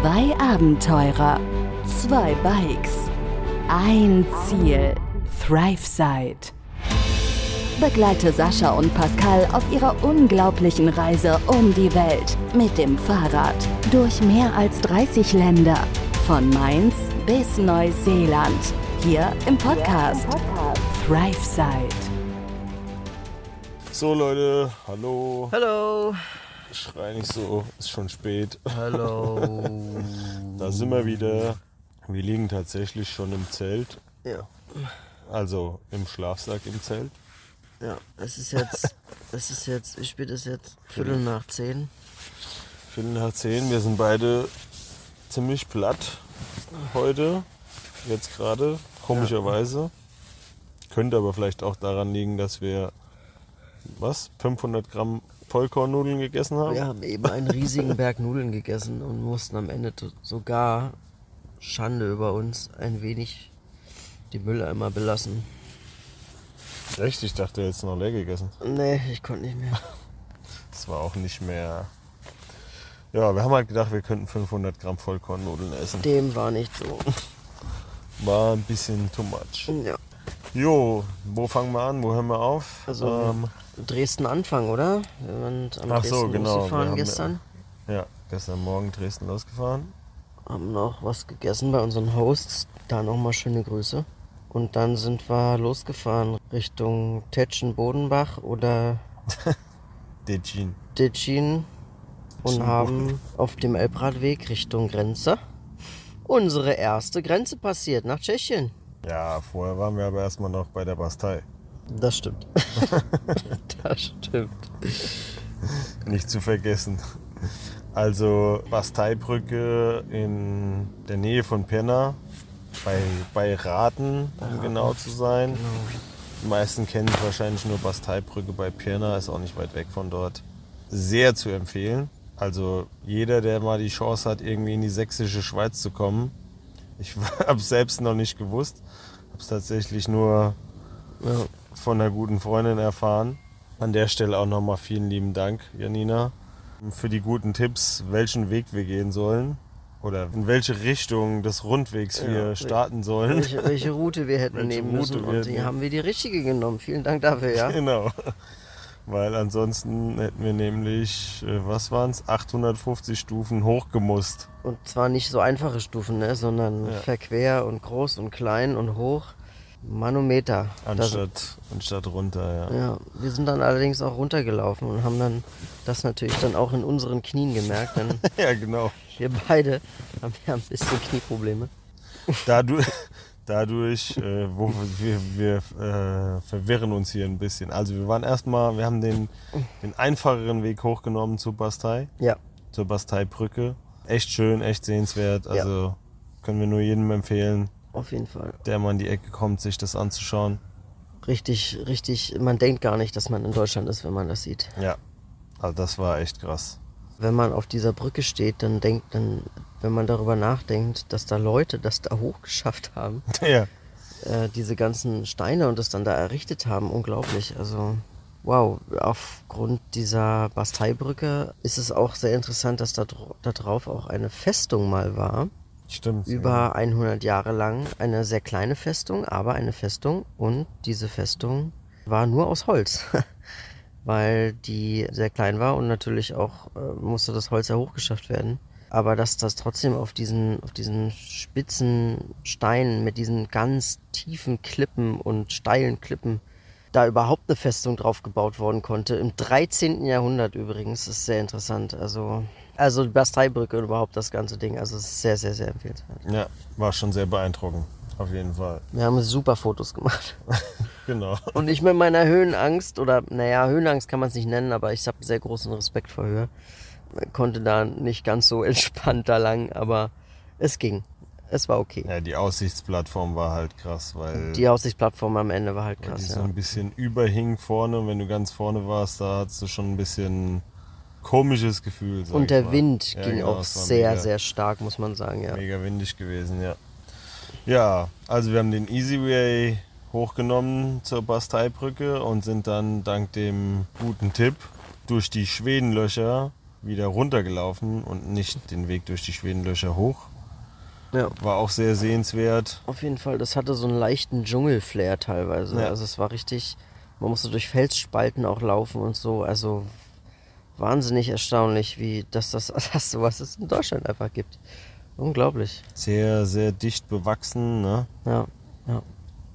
Zwei Abenteurer, zwei Bikes, ein Ziel, ThriveSide. Begleite Sascha und Pascal auf ihrer unglaublichen Reise um die Welt mit dem Fahrrad durch mehr als 30 Länder, von Mainz bis Neuseeland, hier im Podcast, ThriveSide. So Leute, hallo. Hallo. Schrei nicht so, ist schon spät. Hallo. Da sind wir wieder. Wir liegen tatsächlich schon im Zelt, ja, also im Schlafsack im Zelt. ja. Es ist jetzt, es ist jetzt, wie spät ist jetzt? Viertel nach zehn. Viertel nach zehn. Wir sind beide ziemlich platt heute, jetzt gerade, komischerweise. Könnte aber vielleicht auch daran liegen, dass wir, was, 500 Gramm Vollkornnudeln gegessen haben? Wir haben eben einen riesigen Berg Nudeln gegessen und mussten am Ende sogar, Schande über uns, ein wenig die Mülleimer belassen. Echt? Ich dachte, jetzt noch leer gegessen. Nee, ich konnte nicht mehr. Das war auch nicht mehr. Ja, wir haben halt gedacht, wir könnten 500 Gramm Vollkornnudeln essen. Dem war nicht so. War ein bisschen too much. Ja. Jo, wo fangen wir an? Wo hören wir auf? Also ähm, Dresden Anfang, oder? Wir sind am Ach so, Dresden genau, wir losgefahren haben- gestern. ja, gestern Morgen Dresden losgefahren. haben noch was gegessen bei unseren Hosts. Da nochmal schöne Grüße. Und dann sind wir losgefahren Richtung Tetschen-Bodenbach oder Dejin. Ditchin und haben auf dem Elbradweg Richtung Grenze unsere erste Grenze passiert nach Tschechien. Ja, vorher waren wir aber erstmal noch bei der Bastei. Das stimmt. das stimmt. Nicht zu vergessen. Also Basteibrücke in der Nähe von Pirna, bei, bei Raten, um genau zu sein. Die meisten kennen wahrscheinlich nur Basteibrücke bei Pirna, ist auch nicht weit weg von dort. Sehr zu empfehlen. Also jeder, der mal die Chance hat, irgendwie in die sächsische Schweiz zu kommen. Ich habe es selbst noch nicht gewusst. Habe es tatsächlich nur Ja. Von einer guten Freundin erfahren. An der Stelle auch nochmal vielen lieben Dank, Janina, für die guten Tipps, welchen Weg wir gehen sollen oder in welche Richtung des Rundwegs wir Ja, starten sollen. Welche, welche Route wir hätten Welche nehmen müssen. Route wir Und die haben wir die richtige genommen. Vielen Dank dafür, ja. Genau. Weil ansonsten hätten wir nämlich, äh, was waren es, 850 Stufen hochgemusst. Und zwar nicht so einfache Stufen, ne? sondern Ja. verquer und groß und klein und hoch. Manometer. Das- Anstatt, anstatt runter, ja. ja, wir sind dann allerdings auch runtergelaufen und haben dann das natürlich dann auch in unseren Knien gemerkt, denn Ja, genau. wir beide haben ja ein bisschen Knieprobleme. Dadurch, dadurch äh, wo wir, wir äh, verwirren uns hier ein bisschen. Also wir waren erstmal, wir haben den, den einfacheren Weg hochgenommen zur Bastei, Ja, zur Basteibrücke. Echt schön, echt sehenswert. Ja. Also können wir nur jedem empfehlen, auf jeden Fall. der mal in die Ecke kommt, sich das anzuschauen. Richtig, richtig, man denkt gar nicht, dass man in Deutschland ist, wenn man das sieht. Ja, also das war echt krass. Wenn man auf dieser Brücke steht, dann denkt, dann, wenn man darüber nachdenkt, dass da Leute das da hochgeschafft haben, ja, äh, diese ganzen Steine und das dann da errichtet haben, unglaublich. Also wow, aufgrund dieser Basteibrücke ist es auch sehr interessant, dass da, da drauf auch eine Festung mal war. Stimmt. Über 100 Jahre lang eine sehr kleine Festung, aber eine Festung und diese Festung war nur aus Holz. Weil die sehr klein war und natürlich auch äh, musste das Holz ja hochgeschafft werden. Aber dass das trotzdem auf diesen, auf diesen spitzen Steinen mit diesen ganz tiefen Klippen und steilen Klippen da überhaupt eine Festung drauf gebaut worden konnte. Im 13. Jahrhundert übrigens, ist sehr interessant. Also, also die Basteibrücke und überhaupt das ganze Ding. Also es ist sehr, sehr, sehr empfehlenswert. Ja, war schon sehr beeindruckend. Auf jeden Fall. Wir haben super Fotos gemacht. Genau. Und ich mit meiner Höhenangst, oder naja, Höhenangst kann man es nicht nennen, aber ich habe sehr großen Respekt vor Höhe. Konnte da nicht ganz so entspannt da lang, aber es ging. Es war okay. Ja, die Aussichtsplattform war halt krass, weil Die Aussichtsplattform am Ende war halt die krass, so ja. ein bisschen überhing vorne. Und wenn du ganz vorne warst, da hattest du schon ein bisschen komisches Gefühl. Und der. Wind Ja, ging genau, auch sehr, mega, sehr stark, muss man sagen, ja. Mega windig gewesen, ja. Ja, also wir haben den Easyway hochgenommen zur Basteibrücke und sind dann dank dem guten Tipp durch die Schwedenlöcher wieder runtergelaufen und nicht den Weg durch die Schwedenlöcher hoch. Ja. War auch sehr sehenswert. Auf jeden Fall, das hatte so einen leichten Dschungelflair teilweise. Ja. Also es war richtig, man musste durch Felsspalten auch laufen und so. Also wahnsinnig erstaunlich, wie dass das dass sowas es in Deutschland einfach gibt. Unglaublich. Sehr, sehr dicht bewachsen. Ne? Ja, ja.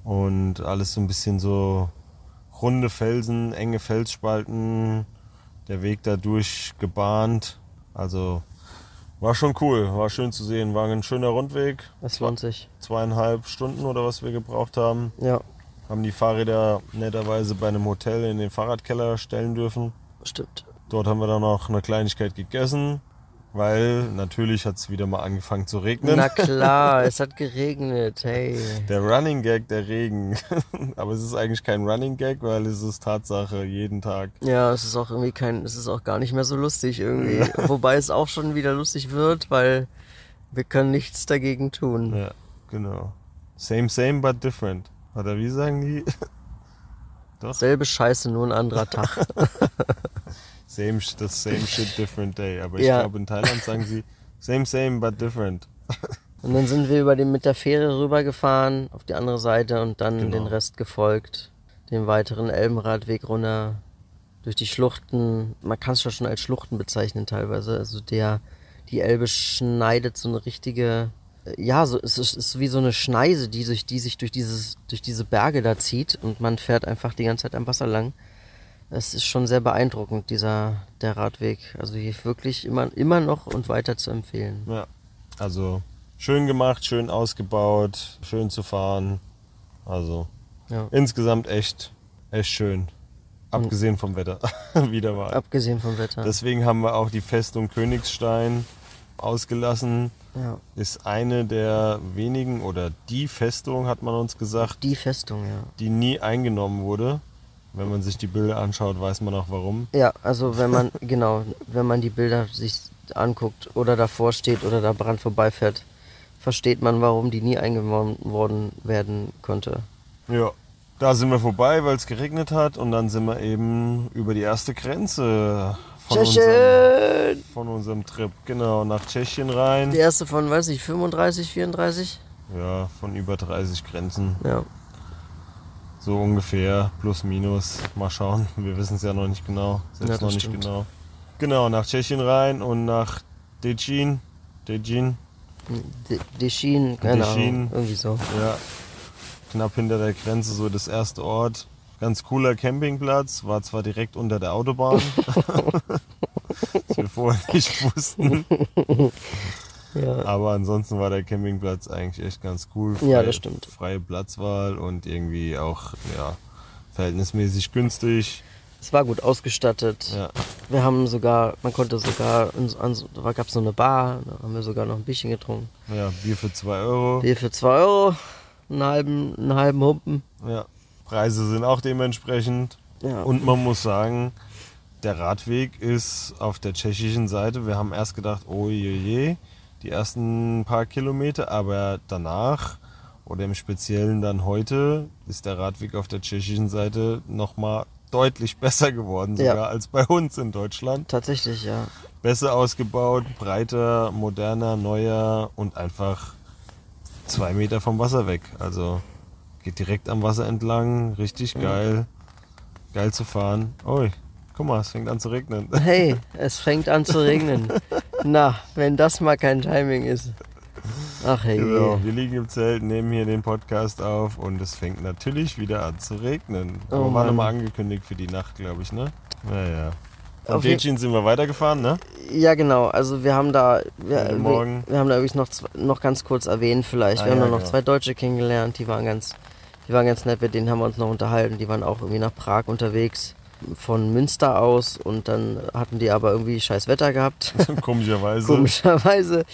Und alles so ein bisschen so runde Felsen, enge Felsspalten, der Weg dadurch gebahnt. Also war schon cool, war schön zu sehen. War ein schöner Rundweg, Es lohnt sich. zweieinhalb Stunden oder was wir gebraucht haben. Ja, Haben die Fahrräder netterweise bei einem Hotel in den Fahrradkeller stellen dürfen. stimmt. Dort haben wir dann noch eine Kleinigkeit gegessen, weil natürlich hat es wieder mal angefangen zu regnen. Na klar, es hat geregnet. Hey. Der Running Gag, der Regen. Aber es ist eigentlich kein Running Gag, weil es ist Tatsache jeden Tag. Ja, es ist auch irgendwie kein, es ist auch gar nicht mehr so lustig irgendwie. Wobei es auch schon wieder lustig wird, weil wir können nichts dagegen tun. Ja, genau. Same, same, but different. Oder wie sagen die? Selbe Scheiße, nur ein anderer Tag. Same, das same shit, different day. Aber ich Ja. glaube, in Thailand sagen sie same, same, but different. Und dann sind wir über den, mit der Fähre rübergefahren auf die andere Seite und dann Genau. den Rest gefolgt. Den weiteren Elbenradweg runter durch die Schluchten. Man kann es ja schon als Schluchten bezeichnen teilweise. Also der, die Elbe schneidet so eine richtige, äh, ja, so, es ist, ist wie so eine Schneise, die sich, die sich durch dieses, durch diese Berge da zieht und man fährt einfach die ganze Zeit am Wasser lang. Es ist schon sehr beeindruckend, dieser, der Radweg. Also hier wirklich immer, immer noch und weiter zu empfehlen. Ja. Also schön gemacht, schön ausgebaut, schön zu fahren. Also Ja. insgesamt echt, echt schön. Abgesehen vom Wetter. Wieder mal. Abgesehen vom Wetter. Deswegen haben wir auch die Festung Königstein ausgelassen. ja. Ist eine der wenigen oder die Festung, hat man uns gesagt, Die Festung, ja. die nie eingenommen wurde. Wenn man sich die Bilder anschaut, weiß man auch warum. Ja, also wenn man, genau, wenn man die Bilder sich anguckt oder davor steht oder da dran vorbeifährt, versteht man, warum die nie eingenommen worden werden konnte. Ja, da sind wir vorbei, weil es geregnet hat und dann sind wir eben über die erste Grenze von, unserem, von unserem Trip, genau, nach Tschechien rein. Die erste von, weiß ich, 35, 34? Ja, von über 30 Grenzen. Ja. So ungefähr, plus minus. Mal schauen, wir wissen es ja noch nicht genau. Selbst Ja, noch nicht stimmt. genau. Genau, nach Tschechien rein und nach Dejin. Dejin, De- Deschin, keine. Ahnung, irgendwie so. ja. Knapp hinter der Grenze, so das erste Ort. Ganz cooler Campingplatz, war zwar direkt unter der Autobahn. was wir vorher nicht wussten. Ja. Aber ansonsten war der Campingplatz eigentlich echt ganz cool. Ja, das stimmt. Freie Platzwahl und irgendwie auch ja, verhältnismäßig günstig. Es war gut ausgestattet. Ja. Wir haben sogar, man konnte sogar, da gab es so eine Bar, da haben wir sogar noch ein Bierchen getrunken. Ja, Bier für 2 Euro. Bier für 2 Euro, einen halben, einen halben Humpen. Ja. Preise sind auch dementsprechend. Ja. Und man muss sagen, der Radweg ist auf der tschechischen Seite. Wir haben erst gedacht, oh je, je, die ersten paar Kilometer, aber danach oder im Speziellen dann heute ist der Radweg auf der tschechischen Seite nochmal deutlich besser geworden, Ja. sogar als bei uns in Deutschland. Tatsächlich, ja. Besser ausgebaut, breiter, moderner, neuer und einfach zwei Meter vom Wasser weg. Also geht direkt am Wasser entlang, richtig geil. Geil zu fahren. Ui, guck mal, es fängt an zu regnen. Hey, es fängt an zu regnen. Na, wenn das mal kein Timing ist. Ach hey. Genau, wir liegen im Zelt, nehmen hier den Podcast auf und es fängt natürlich wieder an zu regnen. Oh Aber war nochmal angekündigt für die Nacht, glaube ich, ne? Naja. Von Dejin sind wir weitergefahren, ne? Ja, genau. Also wir haben da, wir, Heute wir, Morgen. wir haben da übrigens noch, noch ganz kurz erwähnt vielleicht. Ah, wir haben ja, da noch genau. zwei Deutsche kennengelernt, die waren ganz, die waren ganz nett, mit denen haben wir uns noch unterhalten. Die waren auch irgendwie nach Prag unterwegs von Münster aus und dann hatten die aber irgendwie scheiß Wetter gehabt. Komischerweise. komischerweise.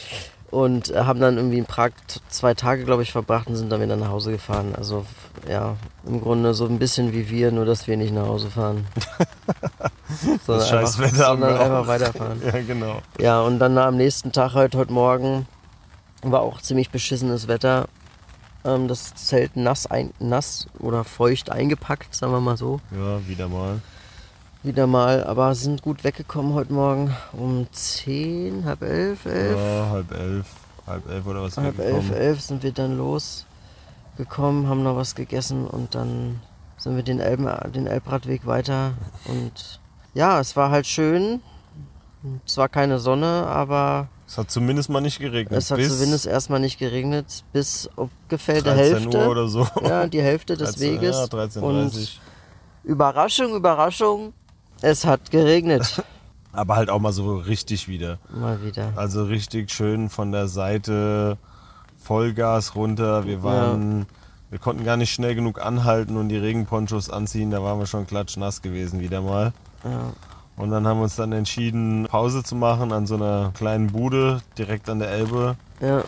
Und haben dann irgendwie in Prag zwei Tage, glaube ich, verbracht und sind dann wieder nach Hause gefahren. Also ja, im Grunde so ein bisschen wie wir, nur dass wir nicht nach Hause fahren. sondern scheiß einfach, Wetter haben wir auch. einfach weiterfahren. Ja, genau. Ja, und dann am nächsten Tag, halt heute Morgen, war auch ziemlich beschissenes Wetter. Ähm, das Zelt nass, ein, nass oder feucht eingepackt, sagen wir mal so. Ja, wieder mal. Wieder mal, aber sind gut weggekommen heute Morgen um 10, halb elf, elf. Ja, halb elf. Halb elf oder was halb elf, elf sind wir dann losgekommen, haben noch was gegessen und dann sind wir den, Elben, den Elbradweg weiter. Und ja, es war halt schön. Es war keine Sonne, aber Es hat zumindest mal nicht geregnet. es hat zumindest erstmal nicht geregnet, bis ungefähr der 13 Hälfte. Uhr oder so. Ja, die Hälfte des 13, Weges. Ja, 13.30 Und Überraschung, Überraschung, es hat geregnet. Aber halt auch mal so richtig wieder. Mal wieder. Also richtig schön von der Seite Vollgas runter. Wir waren, wir konnten gar nicht schnell genug anhalten und die Regenponchos anziehen. Da waren wir schon klatschnass gewesen wieder mal. Ja. Und dann haben wir uns dann entschieden, Pause zu machen an so einer kleinen Bude direkt an der Elbe. ja,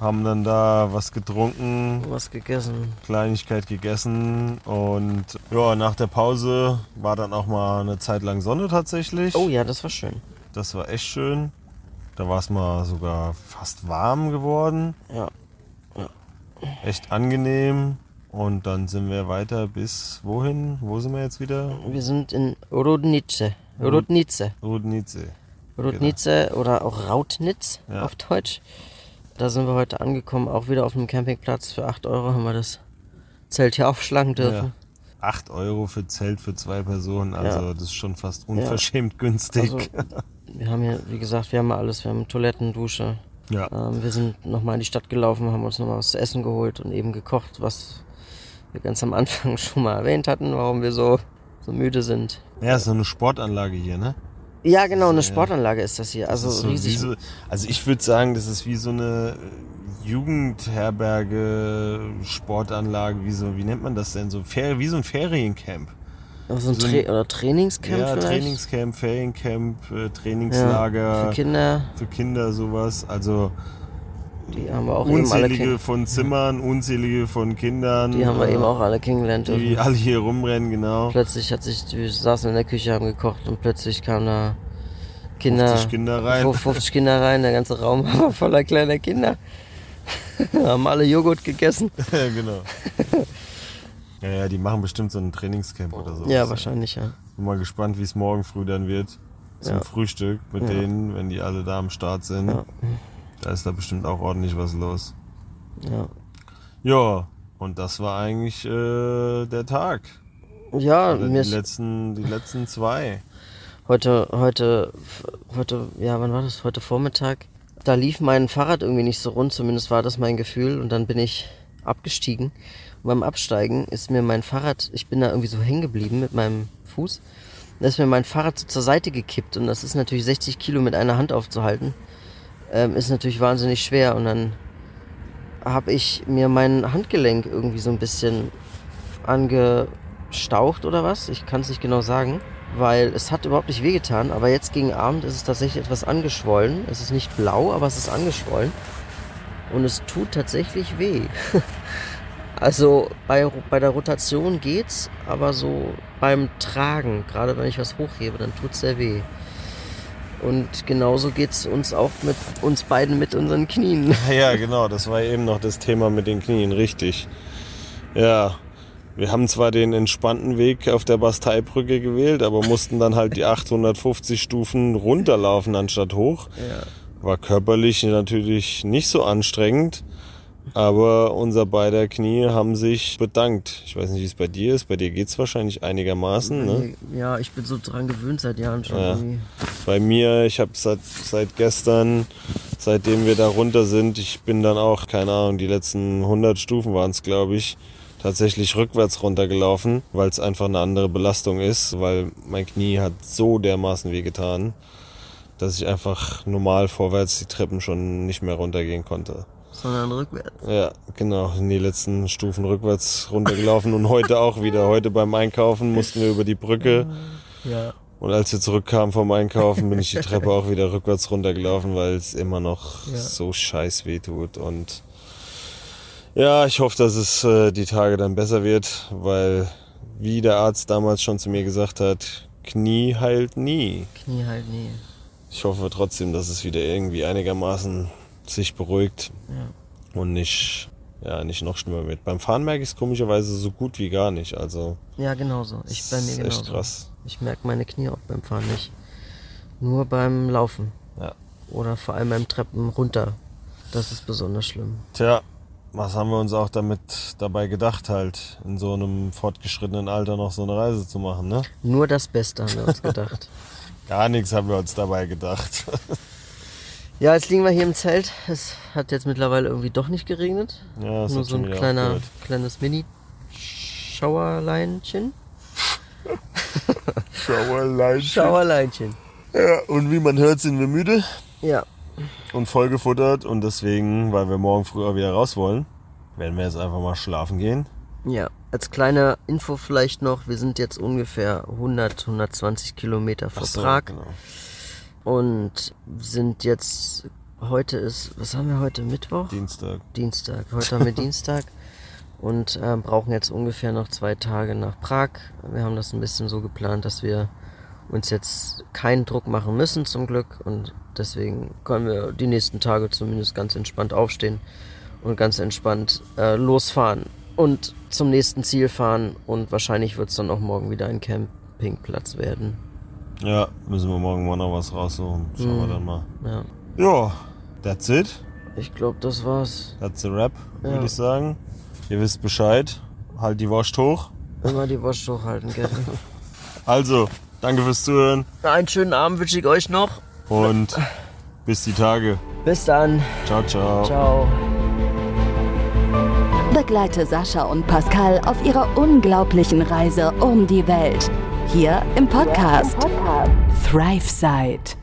Haben dann da was getrunken, was gegessen. Kleinigkeit gegessen und ja, nach der Pause war dann auch mal eine Zeit lang Sonne tatsächlich. Oh ja, das war schön. Das war echt schön. Da war es mal sogar fast warm geworden. Ja. Echt angenehm. Und dann sind wir weiter bis wohin? Wo sind wir jetzt wieder? Wir sind in Rudnice. Rudnice. Rudnice. Rudnice oder auch Rautnitz Ja. auf Deutsch. Da sind wir heute angekommen, auch wieder auf einem Campingplatz. Für 8 Euro haben wir das Zelt hier aufschlagen Ja. dürfen. 8 Euro für Zelt für zwei Personen. Also Ja. das ist schon fast unverschämt günstig. Also, wir haben hier, wie gesagt, wir haben alles. Wir haben Toiletten, Dusche. ja. Ähm, wir sind nochmal in die Stadt gelaufen, haben uns nochmal was zu essen geholt und eben gekocht, was wir ganz am Anfang schon mal erwähnt hatten, warum wir so, so müde sind. ja, ist so eine Sportanlage hier, ne? Ja, genau, eine Sportanlage ist das hier. Also Das so riesig. so, also ich würde sagen, das ist wie so eine äh, Jugendherberge, Sportanlage, wie so, wie nennt man das denn? So wie so ein Feriencamp. so ein so ein- Tra oder Trainingscamp ja, vielleicht? Trainingscamp, Feriencamp, äh, ja, Trainingslager für Kinder, für Kinder sowas. Also die haben wir auch eben alle, unzählige von Zimmern, unzählige von Kindern. die haben wir äh, eben auch alle kennengelernt. Die alle hier rumrennen, genau. Plötzlich hat sich, wir saßen in der Küche, haben gekocht und plötzlich kamen da Kinder, 50 Kinder rein. 50 Kinder rein, der ganze Raum war voller kleiner Kinder. haben alle Joghurt gegessen. ja, genau. Ja, ja, die machen bestimmt so ein Trainingscamp oder so. Ja, wahrscheinlich, ja. Bin mal gespannt, wie es morgen früh dann wird. Zum Ja. Frühstück mit Ja. denen, wenn die alle da am Start sind. Ja. Da ist da bestimmt auch ordentlich was los. Ja, Ja, und das war eigentlich äh, der Tag. ja Oder mir die letzten, die letzten zwei. heute, heute, heute, ja, wann war das? Heute Vormittag. Da lief mein Fahrrad irgendwie nicht so rund, zumindest war das mein Gefühl. Und dann bin ich abgestiegen. Und beim Absteigen ist mir mein Fahrrad, ich bin da irgendwie so hängen geblieben mit meinem Fuß. Da ist mir mein Fahrrad so zur Seite gekippt. Und das ist natürlich 60 Kilo mit einer Hand aufzuhalten. Ähm, ist natürlich wahnsinnig schwer. Und dann habe ich mir mein Handgelenk irgendwie so ein bisschen angestaucht oder was. Ich kann es nicht genau sagen, weil es hat überhaupt nicht wehgetan. Aber jetzt gegen Abend ist es tatsächlich etwas angeschwollen. Es ist nicht blau, aber es ist angeschwollen. Und es tut tatsächlich weh. also bei, bei der Rotation geht's, aber so beim Tragen, gerade wenn ich was hochhebe, dann tut's sehr weh. Und genauso geht's uns auch mit uns beiden mit unseren Knien. Ja, genau, das war eben noch das Thema mit den Knien, richtig. Ja, wir haben zwar den entspannten Weg auf der Basteibrücke gewählt, aber mussten dann halt die 850 Stufen runterlaufen anstatt hoch. Ja. War körperlich natürlich nicht so anstrengend, aber unser beider Knie haben sich bedankt. Ich weiß nicht, wie es bei dir ist. Bei dir geht's wahrscheinlich einigermaßen. Ne? Ja, ich bin so dran gewöhnt seit Jahren schon. Ja. Bei mir, ich habe seit, seit gestern, seitdem wir da runter sind, ich bin dann auch, keine Ahnung, die letzten 100 Stufen waren es, glaube ich, tatsächlich rückwärts runtergelaufen, weil es einfach eine andere Belastung ist, weil mein Knie hat so dermaßen wehgetan, dass ich einfach normal vorwärts die Treppen schon nicht mehr runtergehen konnte. Sondern rückwärts. Ja, genau, in die letzten Stufen rückwärts runtergelaufen und heute auch wieder. Heute beim Einkaufen mussten wir über die Brücke. Ja. Und als wir zurückkamen vom Einkaufen, bin ich die Treppe auch wieder rückwärts runtergelaufen, weil es immer noch Ja. so scheiß weh tut. Und ja, ich hoffe, dass es äh, die Tage dann besser wird, weil, wie der Arzt damals schon zu mir gesagt hat, Knie heilt nie. Knie halt nie. Ich hoffe trotzdem, dass es wieder irgendwie einigermaßen sich beruhigt Ja. und nicht, ja, nicht noch schlimmer wird. Beim Fahren merke ich es komischerweise so gut wie gar nicht. Also, Ja, genau so. Ich bei mir genauso. echt krass. Ich merke meine Knie auch beim Fahren nicht. Nur beim Laufen. Ja. Oder vor allem beim Treppen runter. Das ist besonders schlimm. Tja, was haben wir uns auch damit dabei gedacht, halt in so einem fortgeschrittenen Alter noch so eine Reise zu machen, ne? Nur das Beste haben wir uns gedacht. Gar nichts haben wir uns dabei gedacht. ja, jetzt liegen wir hier im Zelt. Es hat jetzt mittlerweile irgendwie doch nicht geregnet. Ja, das Nur hat so ein kleiner, kleines Mini-Schauerleinchen. Schauerlein. Schauerleinchen. Ja, und wie man hört, sind wir müde Ja, und vollgefuttert und deswegen, weil wir morgen früher wieder raus wollen, werden wir jetzt einfach mal schlafen gehen. ja. Als kleine Info vielleicht noch, wir sind jetzt ungefähr 100, 120 Kilometer vor Ach so, Prag genau. Und sind jetzt, heute ist, was haben wir heute, Mittwoch? Dienstag. Dienstag. Heute haben wir Dienstag und äh, brauchen jetzt ungefähr noch zwei Tage nach Prag. Wir haben das ein bisschen so geplant, dass wir uns jetzt keinen Druck machen müssen zum Glück und deswegen können wir die nächsten Tage zumindest ganz entspannt aufstehen und ganz entspannt äh, losfahren und zum nächsten Ziel fahren und wahrscheinlich wird es dann auch morgen wieder ein Campingplatz werden. Ja, müssen wir morgen mal noch was raussuchen. Schauen wir Mhm. dann mal. Ja, Ja, that's it. ich glaube, das war's. That's a wrap, Ja. würde ich sagen. Ihr wisst Bescheid. Halt die Wurst hoch. Immer die Wurst hochhalten, gell? Also, danke fürs Zuhören Einen schönen Abend wünsche ich euch noch. und bis die Tage. Bis dann. Ciao, ciao. Ciao. Begleite Sascha und Pascal auf ihrer unglaublichen Reise um die Welt. Hier im Podcast ThriveSide.